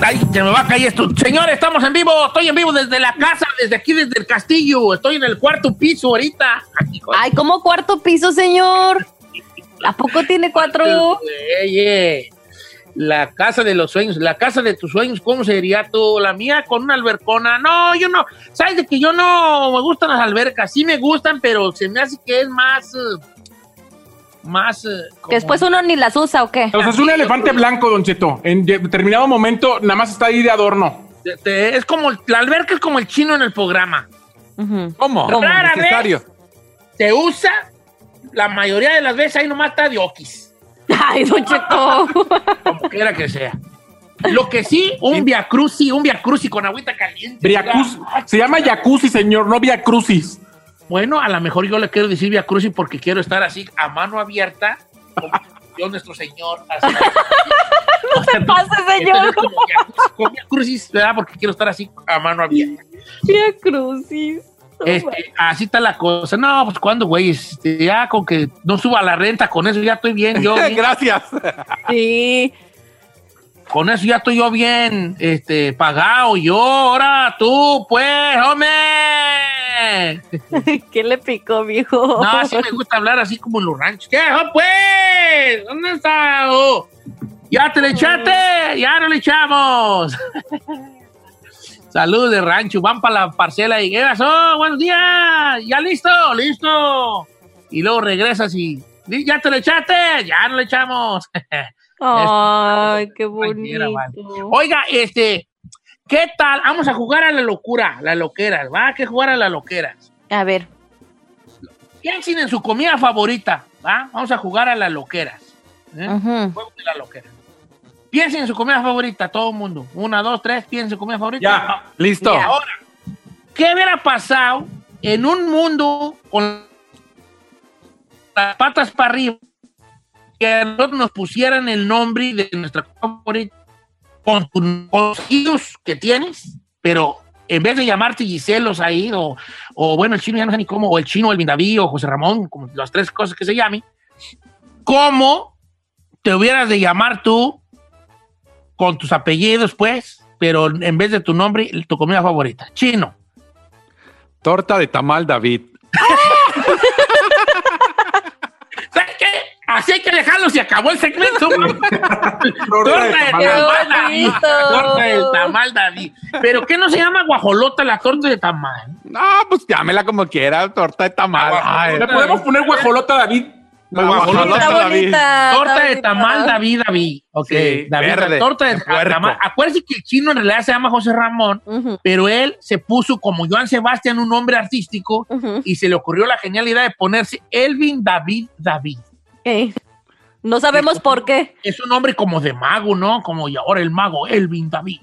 Ay, se me va a caer esto. Señores, estamos en vivo. Estoy en vivo desde la casa, desde aquí, desde el castillo. Estoy en el cuarto piso ahorita. Aquí, Ay, ¿cómo cuarto piso, señor? ¿A poco tiene cuatro? Oye, la casa de los sueños, la casa de tus sueños, ¿cómo sería tú? La mía con una albercona. No, yo no. ¿Sabes de que yo no me gustan las albercas? Sí me gustan, pero se me hace que es más. eh, más. eh, como- después uno ni las usa, ¿o qué? O sea, es un elefante blanco, Don Cheto. En determinado momento, nada más está ahí de adorno. es como. La alberca es como el chino en el programa. ¿Cómo? Rara Necesario. Se usa. La mayoría de las veces ahí nomás está de okis. Ay, Don Cheto. Como quiera que sea. Lo que sí, un via cruci, un via cruci con agüita caliente. Briacuz. Se llama jacuzzi, señor, no via crucis. Bueno, a lo mejor yo le quiero decir via cruci porque quiero estar así a mano abierta. Como Dios nuestro Señor. Así. No se pase, señor. Entonces, como via crucis, con via crucis, ¿verdad? Porque quiero estar así a mano abierta. Vía crucis. Este, así está la cosa. No, pues cuando, güey, este, ya con que no suba la renta, con eso ya estoy bien. Yo bien. Gracias. Sí. Con eso ya estoy yo bien este, pagado. Yo, ahora tú, pues, hombre. ¿Qué le picó, mijo? No, sí me gusta hablar así como en los ranchos. ¿Qué, oh, pues? ¿Dónde está? Oh, ¿Ya te le echaste? Ya no le echamos. Saludos de rancho. Van para la parcela y ¿qué pasó? Buenos días. ¿Ya listo? Listo. Y luego regresas y ¿ya te le echaste? Ya no le echamos. Ay, qué vale. bonito. Oiga, este, ¿qué tal? Vamos a jugar a la locura, la loquera, ¿va? ¿A qué jugar a la loquera? A ver. Piensen en su comida favorita, ¿va? Vamos a jugar a las loqueras. ¿eh? Juego de la loquera. Piensen en su comida favorita, todo el mundo. Una, dos, tres, piensen en su comida favorita. Ya. Listo. Ya. Ahora, ¿qué hubiera pasado en un mundo con las patas para arriba que a nosotros nos pusieran el nombre de nuestra comida favorita con tus hijos que tienes, pero en vez de llamarte Giselos ahí, o, o bueno, el chino ya no sé ni cómo, o el chino, el Vindaví, o José Ramón, como las tres cosas que se llamen, ¿cómo te hubieras de llamar tú con tus apellidos, pues, pero en vez de tu nombre, tu comida favorita? Chino. Torta de tamal David. ¿Sabes qué? Así hay que dejarlo, se acabó el segmento. Torta de tamal. David. Torta del tamal David. ¿Pero qué no se llama guajolota la torta de tamal? No, pues llámela como quiera, torta de tamal. Ah, Ay, ¿Le podemos poner guajolota, David? Guajolota Está David. bonita. Torta está de bonita. tamal David David. Ok, Sí, David, verde, torta de tamal. Acuérdense que el chino en realidad se llama José Ramón, pero él se puso como Joan Sebastián un nombre artístico y se le ocurrió la genial idea de ponerse Elvin David David. Ey. No sabemos por qué. Es un nombre como de mago, ¿no? Como y ahora el mago Elvin David.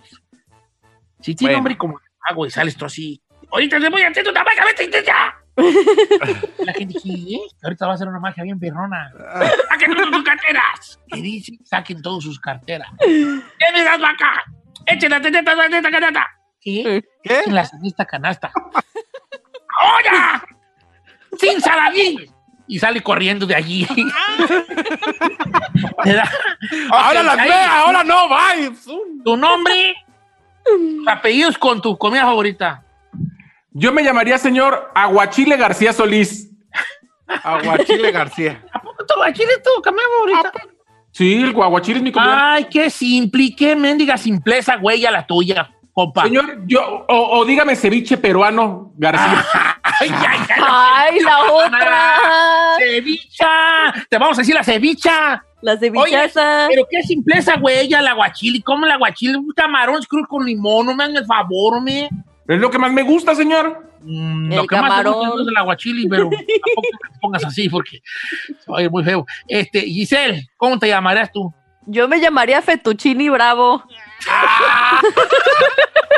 Sí, tiene Bueno. nombre como de mago y sales tú así. Ahorita te voy a hacer tu magia, vete ya. La gente dice, ¿eh? Que ahorita va a hacer una magia bien perrona. ¡Saquen todas sus carteras! ¿Qué dice? Saquen todas sus carteras. ¿Qué me das acá? Échenla, teta, teta, teta, canasta. ¿Qué? ¿Qué? Échenla en esta canasta. ¡Ahora! ¡Sin saladín! Y sale corriendo de allí. Ahora las ve, ahora no. Zum. Tu nombre, tus apellidos con tu comida favorita. Yo me llamaría señor Aguachile García Solís. Aguachile García. tu guachile es tu comida favorita? Sí, el guaguachile es mi comida. Ay, qué simple qué mendiga simpleza, güey, a la tuya, compa. Señor, yo, o, o dígame ceviche peruano, García. Ay, ay, ay, Ay, la otra. Cevicha. Te vamos a decir la cevicha. La cevichaza. Pero qué simpleza, güey, a la guachili. ¿Cómo la guachili? Un camarón cruz con limón, no me hagan el favor, me. Es lo que más me gusta, señor. Mm, El lo que más te camarón. gusta es el aguachili, pero tampoco te pongas así porque oye, muy feo. Este, Giselle, ¿cómo te llamarías tú? Yo me llamaría Fettuccini Bravo.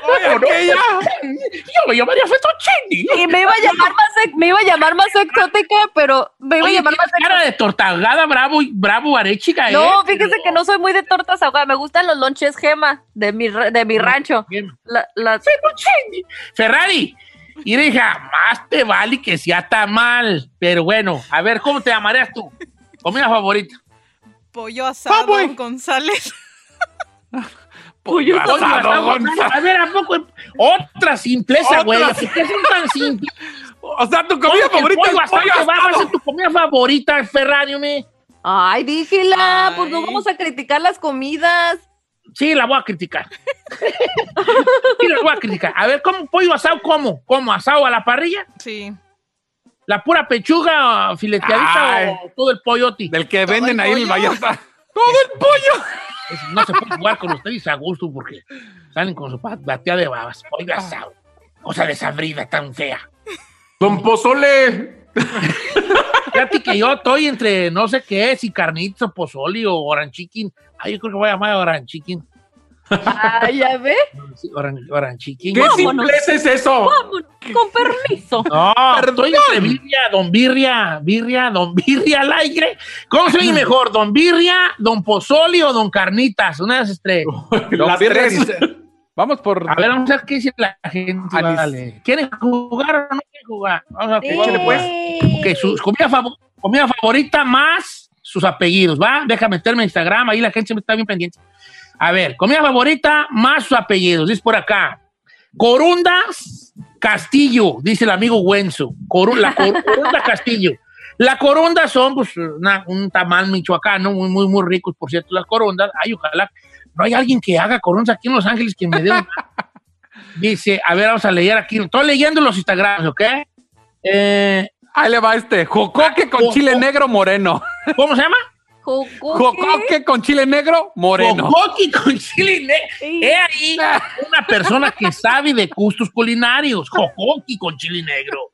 Oye, ¿por qué ya? Yo me llamaría fettuccini. Y me iba a llamar más, me iba a llamar más exótica, pero me iba Oye, a llamar más cara de tortagada bravo, y- bravo arechica, ¿eh? No, fíjese que no soy muy de tortas ahogadas. Me gustan los lonches gema de mi, de mi rancho. La- las- Fettuccini. Ferrari. Y hija, más te vale que sea mal. Pero bueno, a ver, ¿cómo te llamarías tú? Comida favorita. Pollo asado güey. González. Pollo asado, asado, Gonzalo. A ver, ¿a poco? Otra simpleza, güey. ¿Por qué son tan simples? O sea, tu ¿Cómo comida favorita pollo es pollo asado va a ser tu comida favorita, Ferrari, me? Ay, dígela, pues no vamos a criticar las comidas. Sí, la voy a criticar. sí, la voy a criticar. A ver, ¿cómo pollo asado? ¿Cómo? ¿Cómo? ¿Asado a la parrilla? Sí. ¿La pura pechuga fileteadita Ay. o todo el pollote? Del que venden ahí en el. Vallarta. Todo el pollo. Es- No se puede jugar con ustedes a gusto porque salen con su pat- batea de babas. Pollo asado. Cosa desabrida tan fea. Don Pozole. Fíjate que yo estoy entre no sé qué, si carnitas o pozoli o orange chicken. Ay, yo creo que voy a llamar orange chicken. Ay, ya ve. Sí, chicken. ¿Qué simpleza es eso? Vámonos, con permiso. No, estoy entre birria, don birria, birria, don birria al aire. ¿Cómo se oye mejor, don birria, don pozoli o don carnitas? Una de esas tres. Las birria tres. dice- Vamos por. A ver, vamos a ver qué dice la gente. Vale. ¿Quieren jugar o no quieren jugar? Vamos a jugar. Pues. Ok, su comida, fav- comida favorita más sus apellidos, ¿va? Deja meterme en Instagram, ahí la gente siempre está bien pendiente. A ver, comida favorita más sus apellidos, dice por acá. Corundas Castillo, dice el amigo Wenzo. Coru- la cor- Corunda Castillo. La corunda son pues, una- un tamal michoacano, muy, muy, muy ricos, por cierto, las corundas. Ay, ojalá. No hay alguien que haga corundas aquí en Los Ángeles que me dé una. Dice, a ver, vamos a leer aquí. Estoy leyendo los Instagrams, ¿ok? Eh, Ahí le va este. Jocoque con chile negro moreno. ¿Cómo se llama? Jocoque. Jocoque con chile negro moreno. Jocoqui con chile negro. Sí. He ahí una persona que sabe de gustos culinarios. Jocoqui con chile negro.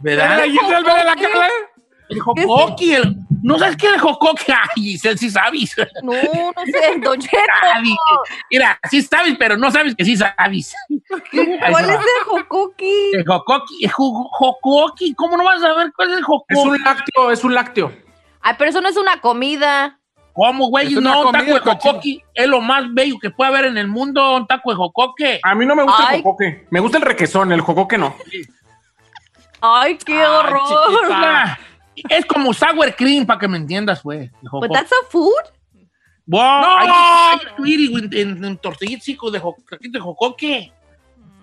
¿Verdad? Giselle, Giselle, vele la cara. El jocoqui. El... ¿No sabes qué es el jocoqui? Ay, Giselle, sí sabes. No, no sé, Don Cheto. Mira, sí sabes, pero no sabes que sí sabes. ¿Cuál es el jocoqui? El jocoqui. El jo- jocoqui. ¿Cómo no vas a saber cuál es el Es jocoqui? un lácteo, es un lácteo. Ay, pero eso no es una comida. ¿Cómo, güey? Es No, un taco de jocoqui es lo más bello que puede haber en el mundo, un taco de jocoque. A mí no me gusta Ay. el jocoque. Me gusta el requesón, el jocoque no. Ay, qué Ay, horror. chiquita. Es como sour cream, para que me entiendas, güey. But that's a food. Wow, ¡No! hay, en, en tortillitas de, jo- de jocoque.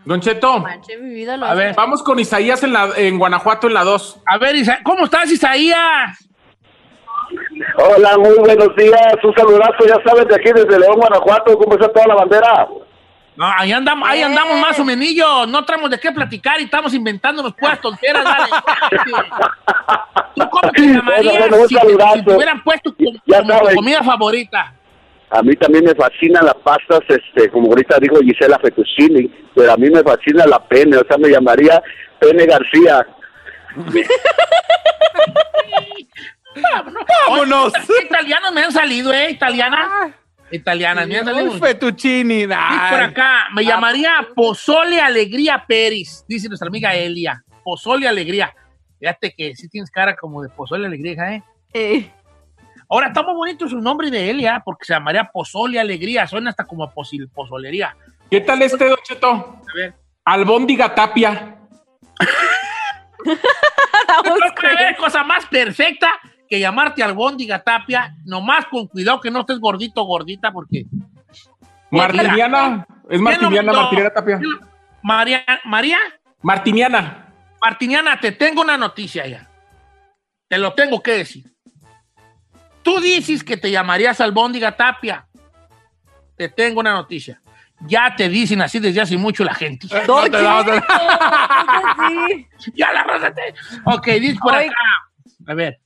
Don Cheto, Manche, mi vida lo A ver, vamos con Isaías en, la, en Guanajuato en la 2. a ver, Isa- ¿cómo estás, Isaías? Hola, muy buenos días. Un saludazo, ya sabes, de aquí desde León, Guanajuato. ¿Cómo está toda la bandera? No, ahí andamos, ahí andamos más o menos. No traemos de qué platicar y estamos inventándonos puras tonteras, dale. ¿Tú cómo te llamarías Bueno, bueno, un si, te, saludazo. si te hubieran puesto como, Ya como tu comida favorita? A mí también me fascinan las pastas, este, como ahorita dijo Gisela Fettuccini, pero a mí me fascina la pene, o sea, me llamaría Pene García. Vámonos. Vámonos. Oye, Italianos me han salido, ¿eh? Italiana. Italianas, me han salido. Un fettuccini. Por acá, me llamaría Pozole Alegría Pérez, dice nuestra amiga Elia. Pozole Alegría. Fíjate que sí tienes cara como de Pozole Alegría, ¿eh? Eh, Ahora está muy bonito su nombre de Elia, porque se llamaría Pozole Alegría. Suena hasta como a posil- pozolería. ¿Qué tal este, Don Cheto? A ver. Albóndiga Tapia. Yo creo que va a haber cosa más perfecta que llamarte Albóndiga Tapia, nomás con cuidado que no estés gordito o gordita, porque Martiniana. Es Martiniana. Martiniana Tapia. María, María Martiniana. Martiniana, te tengo una noticia ya. Te lo tengo que decir. Tú dices que te llamarías Albóndiga Tapia. Te tengo una noticia. Ya te dicen así desde hace mucho la gente. No te Sí. Ya la te... Ok, dice por Oye. acá. A ver.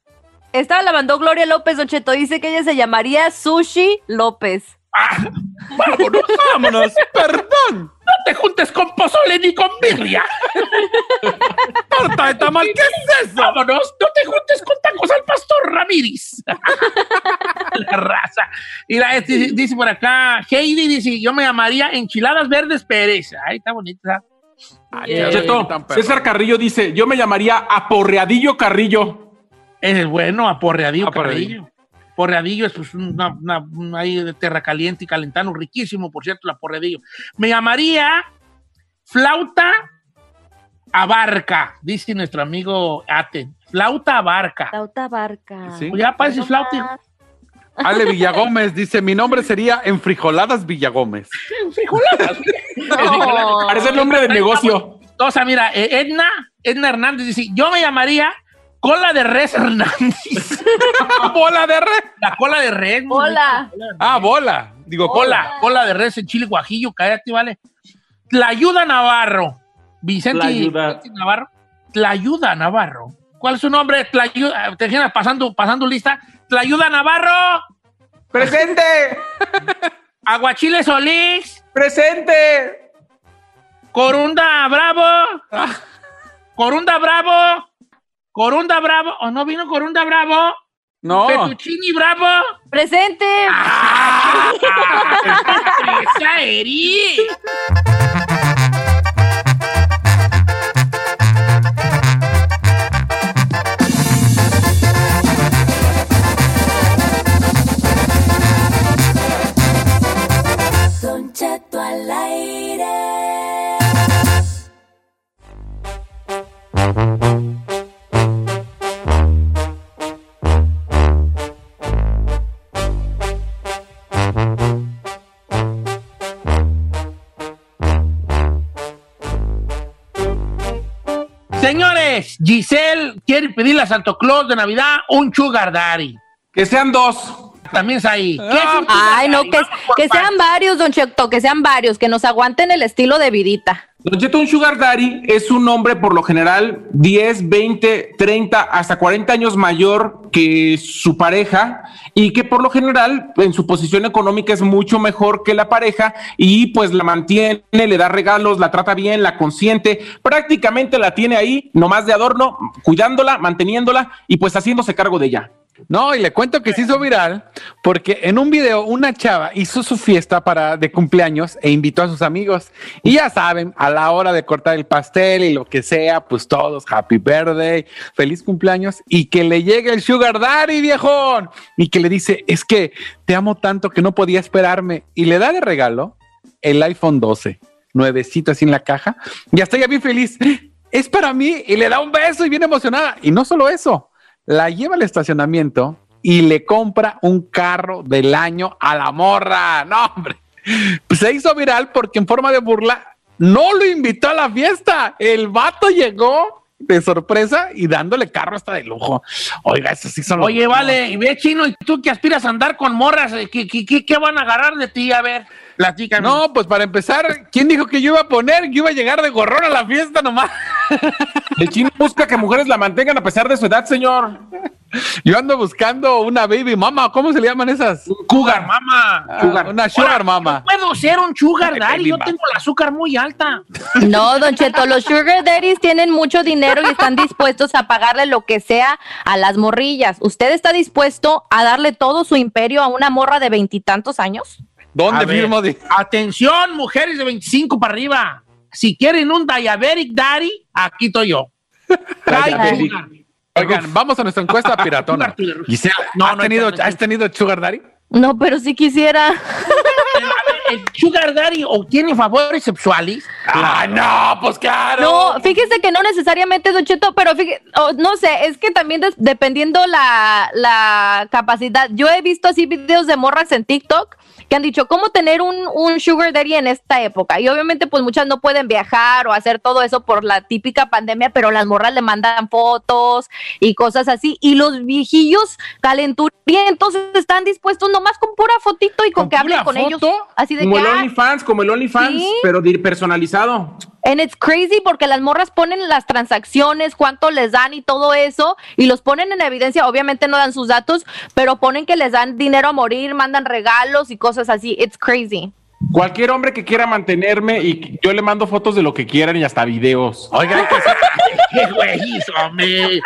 Esta la mandó Gloria López, Don Cheto. Dice que ella se llamaría Sushi López. Ah, vámonos. Vámonos. Perdón. No te juntes con pozole ni con birria. Torta de tamal, ¿qué es eso? Vámonos. No te juntes con tacos al pastor Ramírez. la raza. Y la, este, dice por acá, Heidi dice, yo me llamaría Enchiladas Verdes Pérez. Ay, está bonita. Ay, Yeah. Cheto. César Carrillo dice, yo me llamaría Aporreadillo Carrillo. Ese es bueno, aporreadillo, Aporreadillo. Porreadillo es pues, una, una, una ahí de terra caliente y calentano, riquísimo, por cierto, la porreadillo. Me llamaría Flauta Abarca, dice nuestro amigo Aten. Flauta Abarca. Flauta Barca. Sí. Pues ya parece flauta. Ale Villagómez dice, mi nombre sería Enfrijoladas Villagómez. Frijoladas. No. Parece el nombre de negocio. Entonces, mira, eh, Edna, Edna Hernández dice, yo me llamaría Cola de Res Hernández. ¡Bola de red! La cola de res. rica. Ah, bola. Digo, Cola, cola de res en chile guajillo, cállate, vale. Tlayuda Navarro. Vicente, Tlayuda. Vicente Navarro. Tlayuda Navarro. ¿Cuál es su nombre? Tlayuda, te imaginas pasando, pasando lista. Tlayuda Navarro. ¡Presente! Aguachile Solís. ¡Presente! Corunda Bravo. Corunda Bravo. Corunda Bravo. ¿O no vino Corunda Bravo? No. Fettuccini Bravo. Presente. ¡Ah! ¡Esa eres! Señores, Giselle quiere pedirle a Santo Claus de Navidad un sugar. Que sean dos. También es ahí. ¿Qué es un sugar Ay, no, que, que sean varios, Don Cheto, que sean varios, que nos aguanten el estilo de vidita. Don Cheto, un sugar daddy es un hombre por lo general 10, 20, 30, hasta 40 años mayor que su pareja y que por lo general en su posición económica es mucho mejor que la pareja y pues la mantiene, le da regalos, la trata bien, la consiente, prácticamente la tiene ahí, nomás de adorno, cuidándola, manteniéndola y pues haciéndose cargo de ella. No, y le cuento que se hizo viral porque en un video una chava hizo su fiesta para de cumpleaños e invitó a sus amigos. Y ya saben, a la hora de cortar el pastel y lo que sea, pues todos happy birthday, feliz cumpleaños y que le llegue el sugar daddy, viejón, y que le dice, "Es que te amo tanto que no podía esperarme" y le da de regalo el iPhone 12, nuevecito así en la caja, y hasta ella bien feliz. Es para mí y le da un beso y bien emocionada. Y no solo eso, la lleva al estacionamiento y le compra un carro del año a la morra. No, hombre. Pues se hizo viral porque en forma de burla no lo invitó a la fiesta. El vato llegó de sorpresa y dándole carro hasta de lujo. Oiga, eso sí son los- Oye, vale, y ve chino, y tú que aspiras a andar con morras, eh, ¿qué, qué, qué- qué van a agarrar de ti? A ver, platícanos. No, pues para empezar, ¿quién dijo que yo iba a poner? Yo iba a llegar de gorrón a la fiesta nomás. El chino busca que mujeres la mantengan a pesar de su edad, señor. Yo ando buscando una baby mama. ¿Cómo se le llaman esas? Cougar, mamá. Ah, Una sugar Ahora, mama. No puedo ser un sugar daddy, yo mama. tengo el azúcar muy alta. No, Don Cheto, los sugar daddies tienen mucho dinero y están dispuestos a pagarle lo que sea a las morrillas. ¿Usted está dispuesto a darle todo su imperio a una morra de veintitantos años? ¿Dónde firmo? Atención, mujeres de 25 para arriba. Si quieren un diabetic daddy, aquí estoy yo. Oigan, vamos a nuestra encuesta piratona. Gisela, No, ¿has, no, tenido. ¿has tenido sugar daddy? No, pero sí quisiera. El Sugar Daddy obtiene favores sexuales. Ah, no, pues claro. No, fíjese que no necesariamente, Don Cheto, pero fíjese, oh, no sé, es que también des- dependiendo la, la capacidad. Yo he visto así videos de morras en TikTok que han dicho cómo tener un, un sugar daddy en esta época. Y obviamente pues muchas no pueden viajar o hacer todo eso por la típica pandemia, pero las morras le mandan fotos y cosas así. Y los viejillos calenturientos están dispuestos nomás con pura fotito y con, ¿Con que hablen con ellos. foto? Así de Como que, el "Ah, OnlyFans, como el OnlyFans, Sí. pero personalizado. And it's crazy porque las morras ponen las transacciones, cuánto les dan y todo eso, y los ponen en evidencia. Obviamente no dan sus datos, pero ponen que les dan dinero a morir, mandan regalos y cosas así. It's crazy. Cualquier hombre que quiera mantenerme y yo le mando fotos de lo que quieran y hasta videos. Oigan, ¿Qué güey, hombre?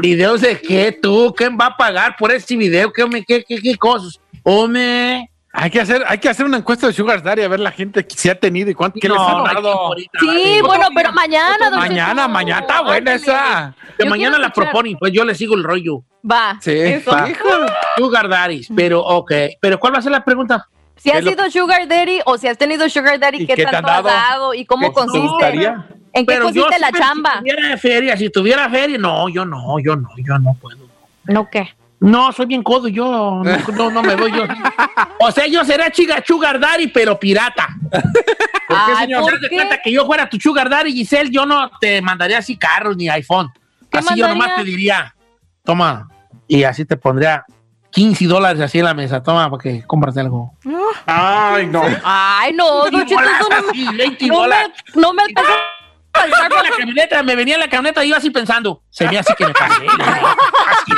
¿Videos de qué tú? ¿Quién va a pagar por este video? ¿Qué, hombre? ¿Qué, qué, qué cosas? Hombre. Hay que hacer, hay que hacer una encuesta de Sugar Daddy a ver la gente que se ha tenido y cuánto, qué les No, ha no hay dado. Sí, vale. bueno, pero mañana, don Mañana, Cheto. mañana está buena esa. Que mañana la escuchar. proponen, pues yo le sigo el rollo. Va. Sí, eso. va. Sugar daddies, pero ok. ¿Pero cuál va a ser la pregunta? Si has lo- sido sugar daddy o si has tenido sugar daddy, ¿Y ¿qué, qué te tanto has dado? dado y cómo ¿Qué te consiste? ¿En qué Pero consiste la chamba? Si tuviera feria, si tuviera feria, no, yo no, yo no, yo no puedo. ¿No qué? No, soy bien codo, yo no, no, no me voy yo. O sea, yo será chica sugar daddy, pero pirata. Ay, señor? ¿por de qué? cuenta que yo fuera tu sugar daddy, Giselle, yo no te mandaría así carros ni iPhone. ¿Qué Así yo nomás te diría, toma, y así te pondría 15 dólares así en la mesa, toma, para que compras algo. Ay, no. Ay, no, no me- Así, 20 no me, no me alcanza me venía en la camioneta y yo así pensando, se me hace que me. Así,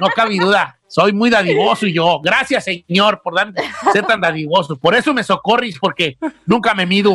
no cabe duda, soy muy dadivoso y yo, gracias señor por ser tan dadivoso. Por eso me socorris, porque nunca me mido.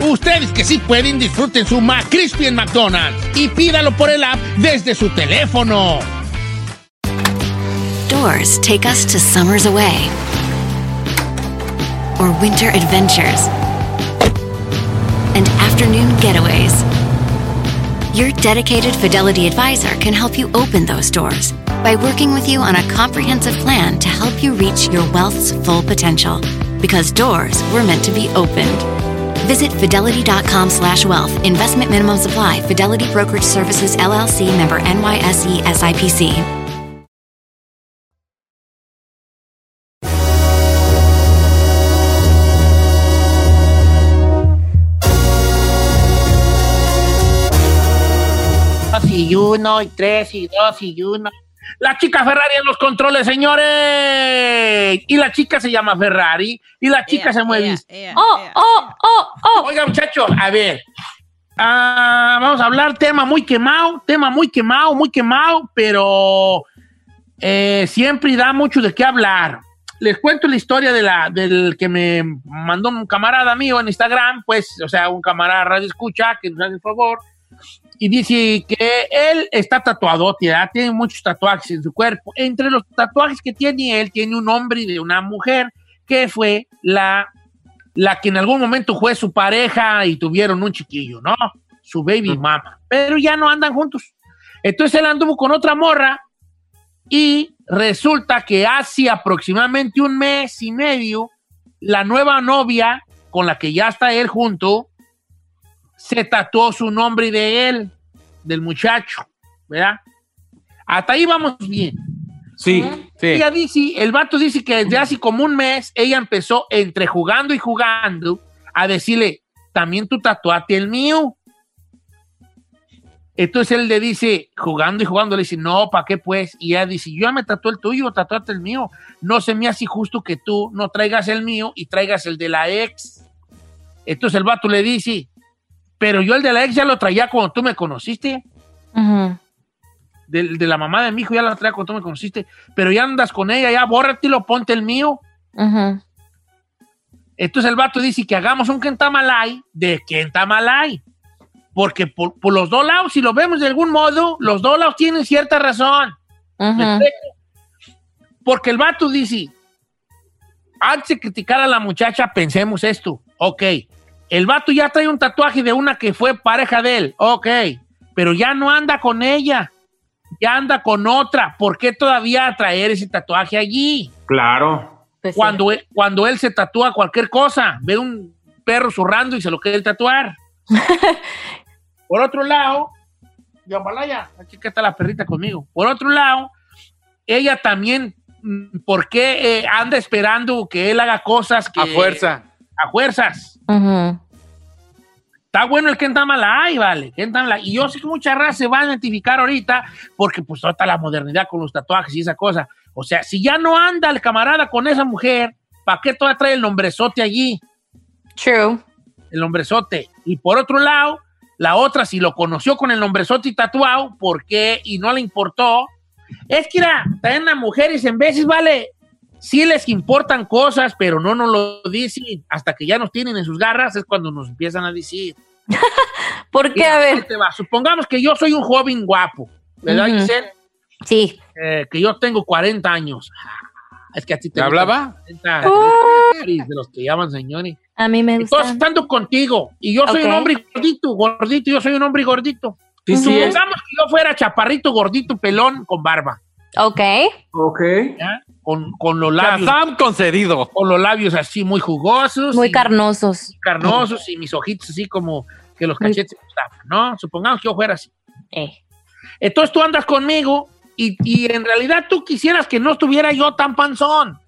Ustedes que sí pueden, disfruten su McCrispy en McDonald's y pídalo por el app desde su teléfono. Doors take us to summers away or winter adventures and afternoon getaways. Your dedicated Fidelity advisor can help you open those doors by working with you on a comprehensive plan to help you reach your wealth's full potential. Because doors were meant to be opened. Visit fidelity.com slash wealth. Investment minimum supply. Fidelity Brokerage Services, LLC, member NYSE SIPC. Y uno, y tres, y dos, y uno. La chica Ferrari en los controles, señores. Y la chica se llama Ferrari. Y la chica se mueve. Oh, oh, oh, oh. Oiga, muchachos, a ver. Ah, vamos a hablar tema muy quemado, tema muy quemado, muy quemado, pero eh, siempre da mucho de qué hablar. Les cuento la historia de la, del que me mandó un camarada mío en Instagram, pues, o sea, un camarada radio escucha, que nos hace el favor, y dice que él está tatuado, ¿ya? tiene muchos tatuajes en su cuerpo. Entre los tatuajes que tiene él, tiene un hombre y de una mujer, que fue la, la que en algún momento fue su pareja y tuvieron un chiquillo, ¿no? Su baby mama. Pero ya no andan juntos. Entonces él anduvo con otra morra y resulta que hace aproximadamente un mes y medio, la nueva novia con la que ya está él junto, se tatuó su nombre y de él, del muchacho, ¿verdad? Hasta ahí vamos bien. Sí, sí. Ella dice, el vato dice que desde hace como un mes ella empezó entre jugando y jugando a decirle, también tú tatuate el mío. Entonces él le dice, jugando y jugando, le dice, no, ¿para qué pues? Y ella dice, yo ya me tatué el tuyo, tatuate el mío. No se me hace justo que tú no traigas el mío y traigas el de la ex. Entonces el vato le dice, pero yo el de la ex ya lo traía cuando tú me conociste. Del- de, la mamá de mi hijo ya la traía cuando tú me conociste. Pero ya andas con ella, ya bórratelo, ponte el mío. Entonces el vato dice que hagamos un Kentamalay de Kentamalay. Porque por, por los dos lados, si lo vemos de algún modo, los dos lados tienen cierta razón. Porque el vato dice, antes de criticar a la muchacha, pensemos esto. Ok, el vato ya trae un tatuaje de una que fue pareja de él. Ok, pero ya no anda con ella. Ya anda con otra. ¿Por qué todavía traer ese tatuaje allí? Claro. cuando, él, cuando él se tatúa cualquier cosa, ve un perro zurrando y se lo quiere tatuar. Por otro lado, Yambalaya, aquí que está la perrita conmigo. Por otro lado, ella también, mm, ¿por qué eh, anda esperando que él haga cosas que... A fuerza. A fuerzas. Está bueno el Kentamalay, vale. Kentamalay. Y yo sé que mucha raza se va a identificar ahorita porque pues toda la modernidad con los tatuajes y esa cosa. O sea, si ya no anda el camarada con esa mujer, ¿para qué todavía trae el nombrezote allí? True. El nombrezote. Y por otro lado, la otra, si lo conoció con el nombrezote y tatuado, ¿por qué? Y no le importó. Es que, mira, también las mujeres en veces, vale, sí les importan cosas, pero no nos lo dicen. Hasta que ya nos tienen en sus garras, es cuando nos empiezan a decir. ¿Por qué? A ver. Te va. Supongamos que yo soy un joven guapo, ¿verdad, Ujú. Giselle? Sí. Eh, que yo tengo 40 años. Ah, Es que a ti te ¿Te hablaba? gustan 40 de los que llaman señores. A mí me Estoy gusta. estando contigo y yo soy un hombre gordito, gordito, yo soy un hombre gordito. Sí, Si sí. pensamos que yo fuera chaparrito, gordito, pelón, con barba, Ok. Ok. ¿ya? Con, con los labios, Shazam concedido. con los labios así muy jugosos, Muy y carnosos. carnosos y mis ojitos así como que los Muy- cachetes me gustaban, ¿no? Supongamos que yo fuera así. Eh. Entonces tú andas conmigo y, y en realidad tú quisieras que no estuviera yo tan panzón.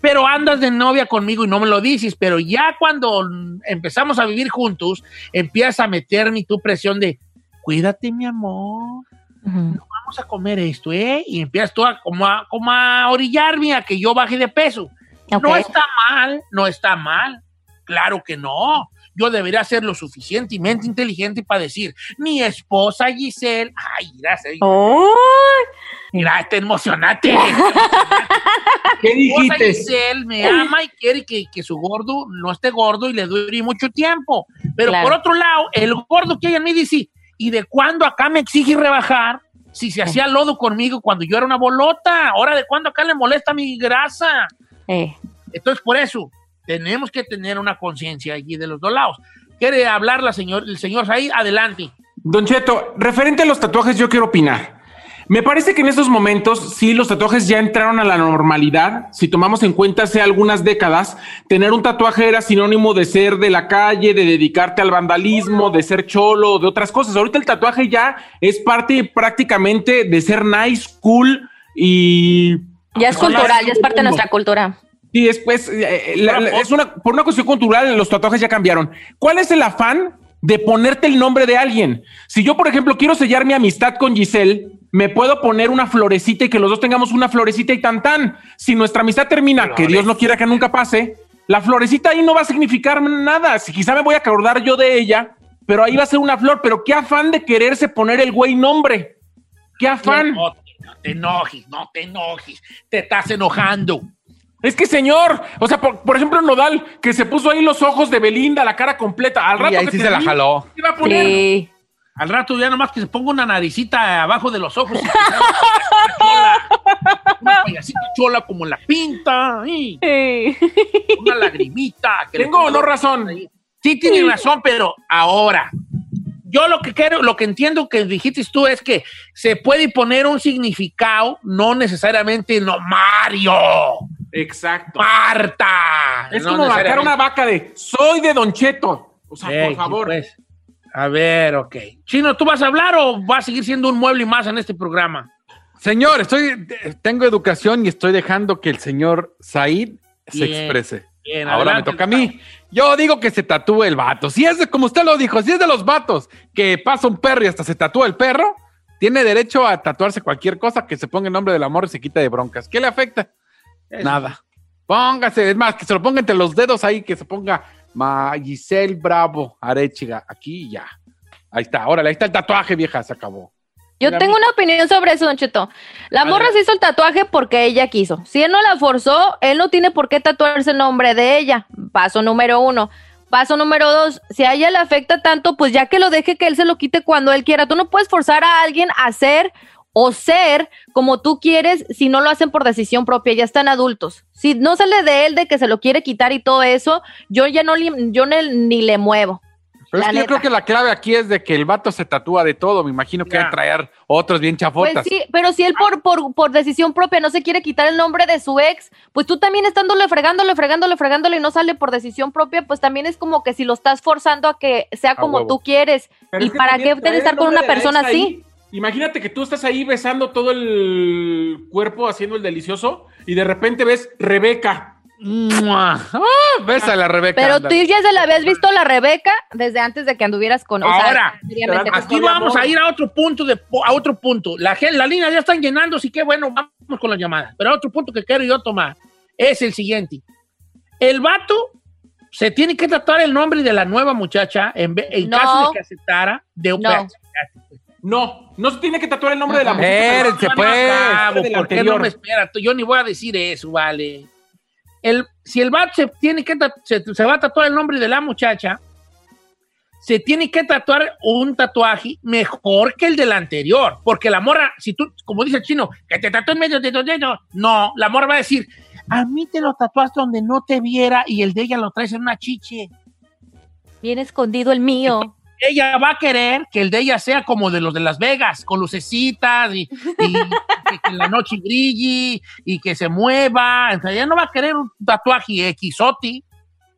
Pero andas de novia conmigo y no me lo dices. Pero ya cuando empezamos a vivir juntos, empiezas a meterme tu presión de, cuídate mi amor, Vamos a comer esto, ¿eh? Y empiezas tú a, como, a, como a orillarme a que yo baje de peso. No está mal, no está mal. Claro que no. Yo debería ser lo suficientemente inteligente para decir, mi esposa Giselle, ay, gracias. Oh. Mira, te emocionate. ¿Qué Mi esposa dijiste? Giselle me ama y quiere que, que su gordo no esté gordo y le dure mucho tiempo. Pero Claro. por otro lado, el gordo que ella me dice, ¿y de cuándo acá me exige rebajar? Si se hacía lodo conmigo cuando yo era una bolota, ahora de cuándo acá le molesta mi grasa. Eh. Entonces, por eso, tenemos que tener una conciencia allí de los dos lados. ¿Quiere hablar la señor, el señor Said? Adelante. Don Cheto, referente a los tatuajes, yo quiero opinar. Me parece que en estos momentos sí los tatuajes ya entraron a la normalidad. Si tomamos en cuenta hace algunas décadas, tener un tatuaje era sinónimo de ser de la calle, de dedicarte al vandalismo, de ser cholo, de otras cosas. Ahorita el tatuaje ya es parte prácticamente de ser nice, cool y Ya es cultural, ya es parte de nuestra cultura. Sí, es, pues, eh, la- la- es una, por una cuestión cultural, los tatuajes ya cambiaron. ¿Cuál es el afán de ponerte el nombre de alguien? Si yo, por ejemplo, quiero sellar mi amistad con Giselle, me puedo poner una florecita y que los dos tengamos una florecita y tan tan. Si nuestra amistad termina, que Dios no quiera que nunca pase, la florecita ahí no va a significar nada. Si quizá me voy a acordar yo de ella, pero ahí va a ser una flor. Pero qué afán de quererse poner el güey nombre. Qué afán. No te enojes, no te enojes. Te estás enojando. Es que, señor, o sea, por, por ejemplo, Nodal, que se puso ahí los ojos de Belinda, la cara completa. Al rato Y ahí que sí se la jaló. ¿qué va a poner? Sí. Al rato ya nomás que se ponga una naricita abajo de los ojos. y chola. Una payasita chola como la pinta. y Una lagrimita. que ¿Tengo o no razón? Sí, tiene razón, pero ahora. Yo lo que quiero, lo que entiendo que dijiste tú es que se puede poner un significado, no necesariamente no Mario, Exacto. Marta. Es No como marcar una vaca de soy de Don Cheto. O sea, Ey, por favor. pues. A ver, ok. Chino, ¿tú vas a hablar o vas a seguir siendo un mueble más en este programa? Señor, estoy, tengo educación y estoy dejando que el señor Said se Bien, exprese. bien, Ahora adelante. me toca a mí. Yo digo que se tatúe el vato. Si es de, como usted lo dijo, si es de los vatos que pasa un perro y hasta se tatúa el perro, tiene derecho a tatuarse cualquier cosa que se ponga el nombre del amor y se quita de broncas. ¿Qué le afecta? Nada. Póngase, es más, que se lo ponga entre los dedos ahí, que se ponga Giselle Bravo Arechiga. Aquí ya. Ahí está, órale, ahí está el tatuaje, vieja, se acabó. Yo tengo una opinión sobre eso, Don Cheto. La morra se hizo el tatuaje porque ella quiso. Si él no la forzó, él no tiene por qué tatuarse el nombre de ella. Paso número uno. Paso número dos, si a ella le afecta tanto, pues ya que lo deje que él se lo quite cuando él quiera. Tú no puedes forzar a alguien a ser o ser como tú quieres si no lo hacen por decisión propia, ya están adultos. Si no sale de él de que se lo quiere quitar y todo eso, yo ya no, li- yo ne- ni le muevo. Pero es que yo creo que la clave aquí es de que el vato se tatúa de todo. Me imagino que hay que traer otros bien chafotas. Pues sí, pero si él por, por, por decisión propia no se quiere quitar el nombre de su ex, pues tú también estándole fregándole, fregándole, fregándole y no sale por decisión propia, pues también es como que si lo estás forzando a que sea como huevo. tú quieres. Pero ¿Y para qué estar con una persona así? Imagínate que tú estás ahí besando todo el cuerpo, haciendo el delicioso, y de repente ves Rebeca. ¡Mua! ¡Ah! Bésale a Rebeca. Pero ándale. tú ya se la habías visto a la Rebeca desde antes de que anduvieras con o sea, Ahora, con- aquí vamos a ir a otro punto de a otro punto. La la línea ya están llenando, así que bueno, vamos con la llamada. Pero otro punto que quiero yo tomar es el siguiente. El vato se tiene que tatuar el nombre de la nueva muchacha en, en No. caso de que aceptara de un No. No, no se tiene que tatuar el nombre de la mujer. Espérense, pues. Cabo, ¿Por qué no me espera? Yo ni voy a decir eso, vale. El, si el vato se tiene que se, se va a tatuar el nombre de la muchacha, se tiene que tatuar un tatuaje mejor que el del anterior. Porque la morra, si tú, como dice el chino, que te tatuó en medio de dos dedos, no, la morra va a decir, a mí te lo tatuaste donde no te viera y el de ella lo traes en una chiche. bien escondido el mío. Ella va a querer que el de ella sea como de los de Las Vegas, con lucecitas y, y que, que la noche brille y que se mueva. Ella no va a querer un tatuaje Xoti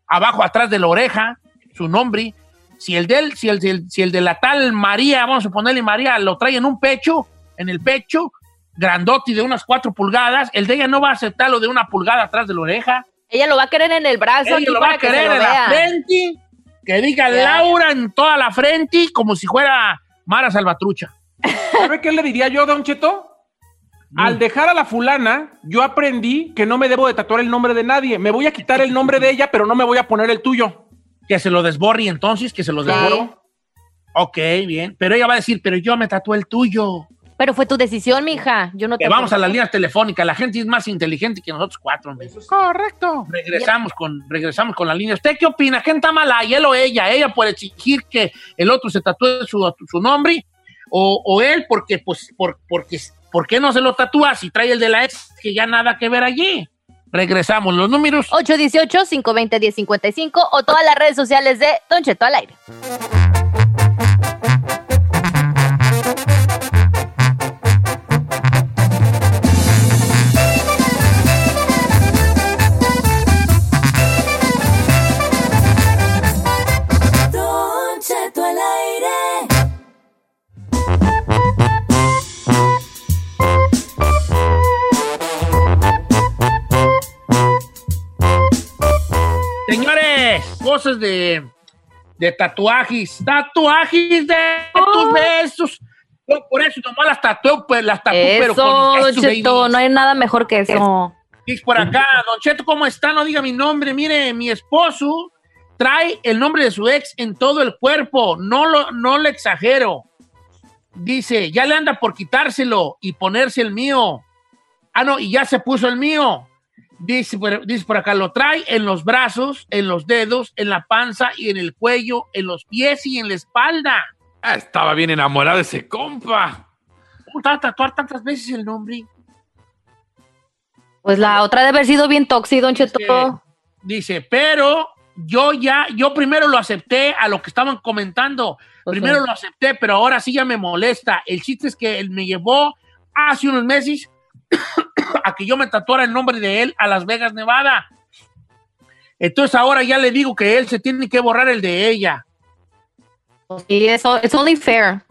abajo, atrás de la oreja, su nombre. Si el, del, si, el, si, el, si el de la tal María, vamos a ponerle María, lo trae en un pecho, en el pecho, grandote de unas cuatro pulgadas, el de ella no va a aceptar lo de una pulgada atrás de la oreja. Ella lo va a querer en el brazo Ella lo va a querer en la frente, que diga. Laura en toda la frente, como si fuera Mara Salvatrucha. ¿Sabe qué le diría yo, Don Cheto? Al dejar a la fulana, yo aprendí que no me debo de tatuar el nombre de nadie. Me voy a quitar el nombre de ella, pero no me voy a poner el tuyo. Que se lo desborre entonces, que se lo Sí. desborre. Ok, bien. Pero ella va a decir, pero yo me tatué el tuyo. Pero fue tu decisión, mija. Yo no te vamos a las líneas telefónicas. La gente es más inteligente que nosotros cuatro. Correcto. Regresamos con, regresamos con la línea. ¿Usted qué opina? ¿Quién está mala? ¿Él o ella? ¿Ella por exigir que el otro se tatúe su, su nombre? ¿O, o él porque, pues, por, porque, ¿por qué no se lo tatúa si trae el de la ex que ya nada que ver allí? Regresamos. Los números. 818-520-1055 o todas las redes sociales de Don Cheto al aire. Cosas de, de tatuajes. Tatuajes de tus besos. Yo por eso nomás las tatué, pues las tatué, pero con Don Cheto, no hay nada mejor que eso. Dice por acá, Don Cheto, ¿cómo está? No diga mi nombre. Mire, mi esposo trae el nombre de su ex en todo el cuerpo. No lo, no le exagero. Dice, ya le anda por quitárselo y ponerse el mío. Ah, no, y ya se puso el mío. Dice por, dice por acá, lo trae en los brazos, en los dedos, en la panza y en el cuello, en los pies y en la espalda. Ah, estaba bien enamorado de ese compa. ¿Cómo te va a tatuar tantas veces el nombre? Pues la otra de haber sido bien tóxico, Don Cheto. Dice, pero yo ya, yo primero lo acepté a lo que estaban comentando. Primero lo acepté, pero ahora sí ya me molesta. El chiste es que él me llevó hace unos meses a que yo me tatuara el nombre de él a Las Vegas, Nevada. Entonces ahora ya le digo que él se tiene que borrar el de ella. Sí, eso es only fair.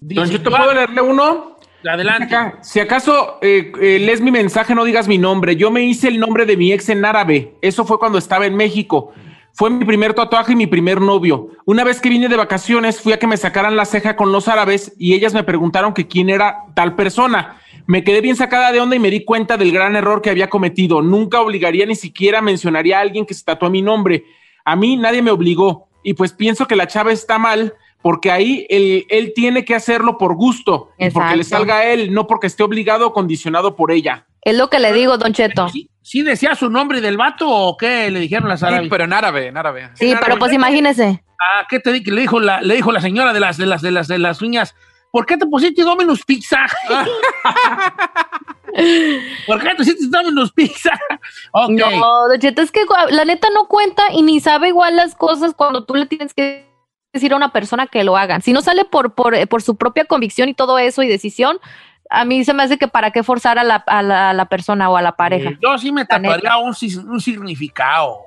Don Cheto, ¿puedo leerle uno? Adelante. Acá, si acaso eh, eh, lees mi mensaje, no digas mi nombre. Yo me hice el nombre de mi ex en árabe. Eso fue cuando estaba en México. Fue mi primer tatuaje y mi primer novio. Una vez que vine de vacaciones, fui a que me sacaran la ceja con los árabes y ellas me preguntaron que quién era tal persona. Me quedé bien sacada de onda y me di cuenta del gran error que había cometido. Nunca obligaría ni siquiera mencionaría a alguien que se tatuó mi nombre. A mí nadie me obligó. Y pues pienso que la chava está mal porque ahí él, él tiene que hacerlo por gusto y porque le salga a él, no porque esté obligado o condicionado por ella. Es lo que le digo, Don Cheto. ¿Sí decía su nombre del vato o qué le dijeron las árabes? pero en árabe, en árabe. Sí, pero pues imagínese. Ah, ¿qué te di- que le dijo la, le dijo la señora de las de las de las de las uñas? ¿Por qué te pusiste Domino's Pizza? ¿Por qué te pusiste Domino's Pizza? No, Don Cheto, es que la neta no cuenta y ni sabe igual las cosas cuando tú le tienes que decir a una persona que lo hagan. Si no sale por, por, eh, por su propia convicción y todo eso y decisión, a mí se me hace que para qué forzar a la, a la, a la persona o a la pareja. Eh, Yo sí me tatuaría un, un significado.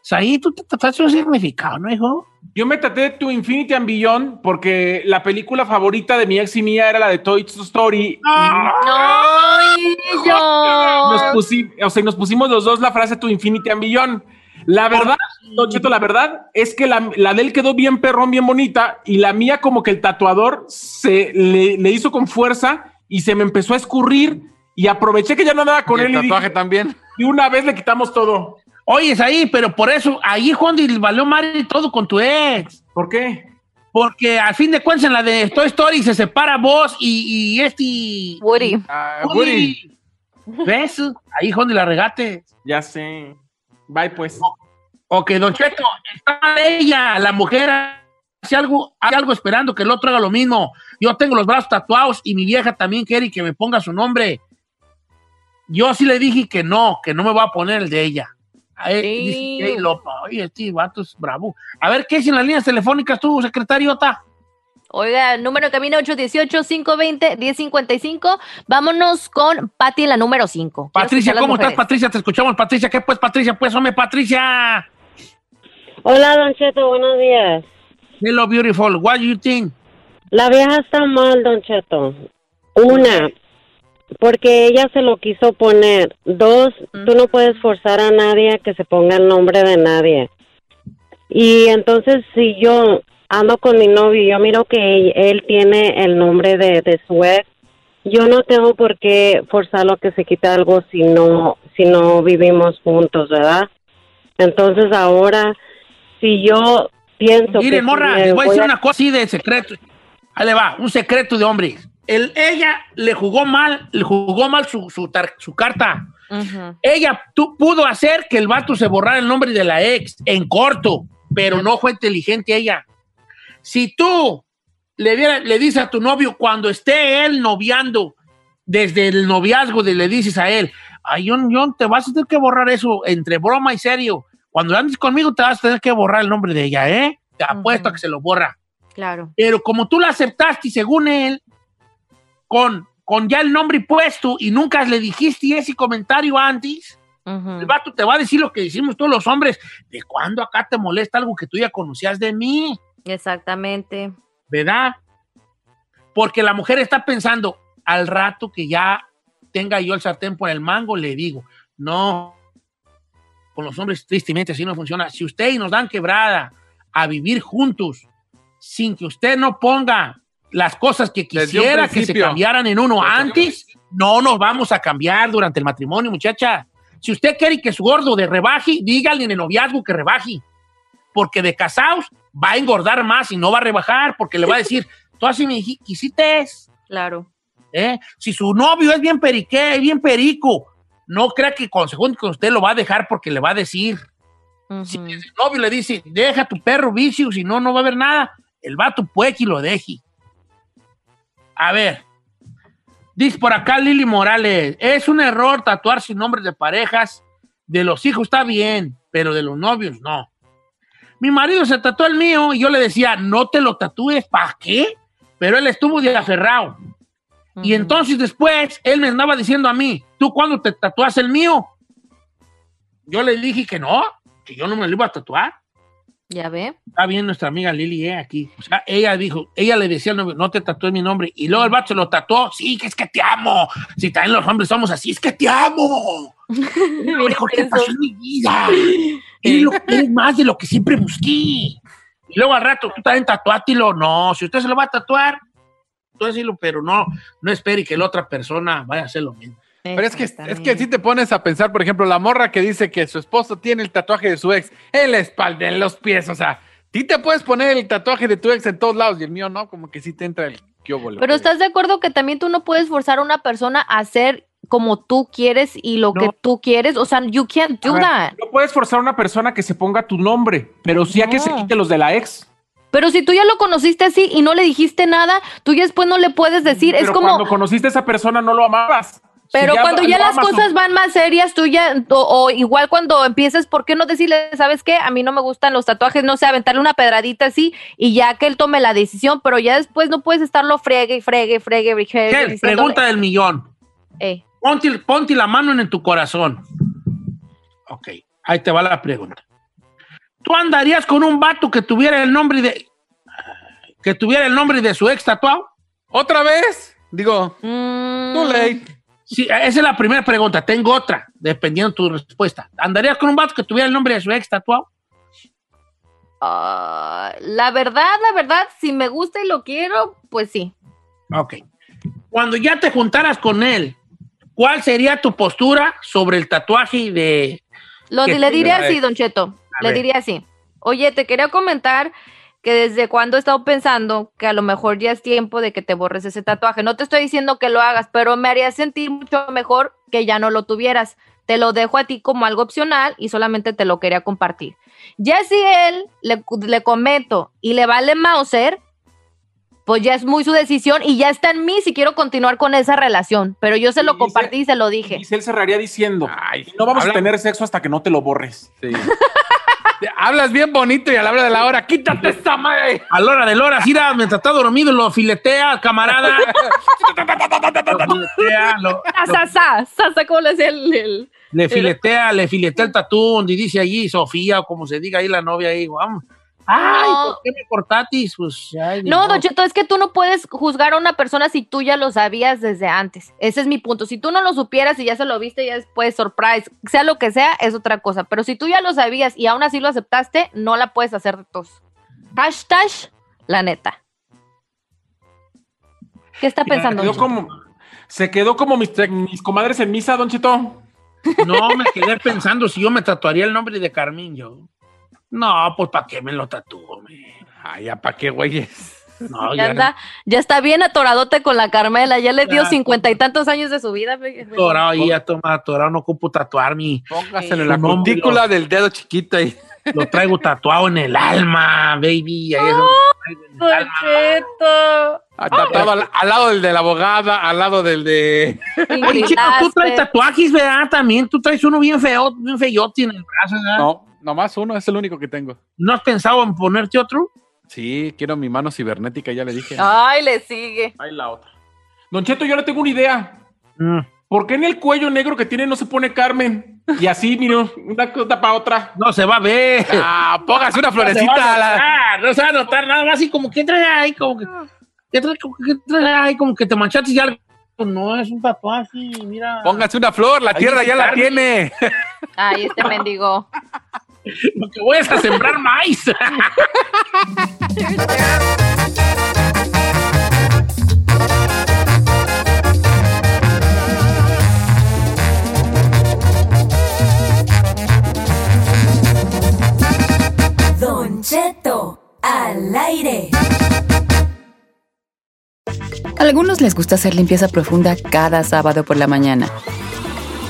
Saí, tú te tatuaste un significado, ¿no, hijo? Yo me traté de tu Infinity and Beyond porque la película favorita de mi ex y mía era la de Toy Story. ¡Ay, yo! Nos, pusi- o sea, nos pusimos los dos la frase tu Infinity and Beyond. La verdad, Don Cheto, la verdad es que la, la de él quedó bien perrón, bien bonita, y la mía como que el tatuador se le, le hizo con fuerza y se me empezó a escurrir y aproveché que ya no andaba con Y él el y tatuaje dije- también. y una vez le quitamos todo. Oye, es ahí, pero por eso, ahí Juan y valió madre y todo con tu ex. ¿Por qué? Porque al fin de cuentas en la de Toy Story se separa vos y, y este... Woody. Ah, Woody. ¿Ves? Ahí Juan la regate. Ya sé. Bye, pues. Ok, Don Cheto, está ella, la mujer hace algo, hace algo esperando que el otro haga lo mismo. Yo tengo los brazos tatuados y mi vieja también quiere que me ponga su nombre. Yo sí le dije que no, que no me va a poner el de ella. Sí. dice Lopa, oye, este vato es bravo. A ver, ¿qué es en las líneas telefónicas tú, secretariota? Oiga, número de camino 818-520-1055. Vámonos con Patti, la número 5. Patricia, ¿cómo estás, Patricia? Te escuchamos, Patricia. ¿Qué pues, Patricia? Pues, hombre, Patricia. Hola, Don Cheto, buenos días. Hello, beautiful. What do you think? La vieja está mal, Don Cheto. Una, porque ella se lo quiso poner. Dos, tú no puedes forzar a nadie a que se ponga el nombre de nadie. Y entonces, si yo ando con mi novio y yo miro que él tiene el nombre de, de su ex, yo no tengo por qué forzarlo a que se quite algo si no, si no vivimos juntos, ¿verdad? Entonces ahora, si yo pienso que... Mire, si morra, me les voy a decir a- una cosa así de secreto. Ahí le va, un secreto de hombre. El, ella le jugó mal, le jugó mal su, su, tar- su carta. Ella tú, pudo hacer que el vato se borrara el nombre de la ex en corto, pero no fue inteligente ella. Si tú le, diera- le dices a tu novio cuando esté él noviando, desde el noviazgo de, le dices a él, ay, John, John, te vas a tener que borrar eso entre broma y serio. Cuando andes conmigo te vas a tener que borrar el nombre de ella, ¿eh? Te apuesto a que se lo borra. Claro. Pero como tú la aceptaste según él, con, con ya el nombre puesto y nunca le dijiste ese comentario antes, el vato te va a decir lo que decimos todos los hombres. ¿De cuándo acá te molesta algo que tú ya conocías de mí? Exactamente. ¿Verdad? Porque la mujer está pensando, al rato que ya tenga yo el sartén por el mango, le digo, no, con los hombres tristemente así no funciona. Si usted y nos dan quebrada a vivir juntos, sin que usted no ponga las cosas que quisiera que se cambiaran en uno antes, no nos vamos a cambiar durante el matrimonio, muchacha. Si usted quiere que su gordo de rebaje, dígale en el noviazgo que rebaje. Porque de casados va a engordar más y no va a rebajar, porque le va a decir, tú así me quisiste. Claro. ¿eh? Si su novio es bien periqué, bien perico, no crea que con segundo que usted lo va a dejar porque le va a decir. Si el novio le dice, deja tu perro vicio, si no, no va a haber nada, el vato puede que lo deje. A ver, dice por acá Lili Morales, es un error tatuar sin nombres de parejas, de los hijos está bien, pero de los novios no. Mi marido se tatuó el mío y yo le decía, no te lo tatúes, ¿para qué? Pero él estuvo de aferrado. Y entonces después él me andaba diciendo a mí, ¿tú cuándo te tatuas el mío? Yo le dije que no, que yo no me lo iba a tatuar. Ya ve. Está bien nuestra amiga Lili eh, aquí. O sea, ella dijo, ella le decía novio, no te tatúes mi nombre. Y luego el vato se lo tatuó, sí, que es que te amo. Si también los hombres somos así, es que te amo. Lo mejor que pasó en mi vida. Eres, lo, eres más de lo que siempre busqué. Y luego al rato, tú también tatuátelo. No, si usted se lo va a tatuar, tú decirlo, pero no, no espere que la otra persona vaya a hacer lo mismo. Pero es que, es que si te pones a pensar, por ejemplo, la morra que dice que su esposo tiene el tatuaje de su ex en la espalda, en los pies, o sea, ti te puedes poner el tatuaje de tu ex en todos lados y el mío no, como que sí te entra el kióbolo. Pero estás de acuerdo que también tú no puedes forzar a una persona a hacer como tú quieres y lo que tú quieres. O sea, you can't do ver, that. no puedes forzar a una persona que se ponga tu nombre, pero sí a que se No. quite los de la ex. Pero si tú ya lo conociste así y no le dijiste nada, tú ya después no le puedes decir. Pero es como. cuando conociste a esa persona no lo amabas. Si Pero cuando ya las cosas van más serias, tú ya, o, o igual cuando empieces, ¿por qué no decirle, sabes qué? A mí no me gustan los tatuajes, no sé, aventarle una pedradita así y ya que él tome la decisión, pero ya después no puedes estarlo fregue y fregue, fregue, fregue. Pregunta del millón. Eh, Ponte, ponte la mano en tu corazón. Ok, ahí te va la pregunta. ¿Tú andarías con un vato que tuviera el nombre de que tuviera el nombre de su ex tatuado? ¿Otra vez? Digo, mm, too late. Sí, esa es la primera pregunta. Tengo otra, dependiendo de tu respuesta. ¿Andarías con un vato que tuviera el nombre de su ex tatuado? ah, la verdad, la verdad, si me gusta y lo quiero, pues sí. Ok. Cuando ya te juntaras con él, ¿cuál sería tu postura sobre el tatuaje de... Lo, le la así? Don Cheto. Le diría así. Oye, te quería comentar que desde cuando he estado pensando que a lo mejor ya es tiempo de que te borres ese tatuaje. No te estoy diciendo que lo hagas, pero me haría sentir mucho mejor que ya no lo tuvieras. Te lo dejo a ti como algo opcional y solamente te lo quería compartir. Ya si él le, le comento y le vale Mauser, pues ya es muy su decisión y ya está en mí si quiero continuar con esa relación. Pero yo se lo compartí y se lo dije. Y él cerraría diciendo, no vamos habla- a tener sexo hasta que no te lo borres. Sí. Hablas bien bonito y a la hora de la hora, quítate esa madre. A la hora de la hora, mira, mientras está dormido, lo filetea, camarada. Lo filetea, lo- Sa, sa, sa, sa, ¿cómo le decía el- el, le filetea, le filetea el tatú, donde dice allí Sofía, o como se diga ahí la novia ahí, vamos. Ay, No. ¿por qué me cortatis? Pues, ay, No. Don Cheto, es que tú no puedes juzgar a una persona si tú ya lo sabías desde antes. Ese es mi punto. Si tú no lo supieras y ya se lo viste, ya después, surprise, sea lo que sea, es otra cosa. Pero si tú ya lo sabías y aún así lo aceptaste, no la puedes hacer de tos. Hashtag, la neta. ¿Qué está pensando? Quedó Don Cheto? como, se quedó como mis, mis comadres en misa, Don Chito. No, me quedé pensando si yo me tatuaría el nombre de Carmín, yo. No, pues ¿para qué me lo tatúo? me? Ay, ¿ya para qué, güeyes? No, Ya, ya, anda, ya está bien atoradote con la Carmela, ya le dio cincuenta y tantos años de su vida. atorado ahí, ya toma atorado, no ocupo tatuar mi... Póngaselo en la cutícula del dedo chiquito ahí. Lo traigo tatuado en el alma, baby. Ahí es. Cheto. Ah, Tatuado al, al lado del de la abogada, al lado del de. Oye, chico, tú traes tatuajes, ¿verdad? También tú traes uno bien feo, bien feyote en el brazo, ¿verdad? No, nomás uno, es el único que tengo. ¿No has pensado en ponerte otro? Sí, quiero mi mano cibernética, ya le dije. Ay, le sigue. Ahí la otra. Don Cheto, yo le tengo una idea. Mm. ¿Por qué en el cuello negro que tiene no se pone Carmen? Y así, mire, una cosa para otra. No se va a ver. Ah, póngase una No se va florecita. a la- notar, no se va a notar nada más así como que trae ahí, como que... ¿Qué trae, como que trae ahí? Como que te manchaste y algo. No, es un tatuaje, mira. Póngase una flor, la Ahí tierra ya la tiene. Ay, este mendigo. Lo que voy es a sembrar maíz. Don Cheto, al aire. Algunos les gusta hacer limpieza profunda cada sábado por la mañana.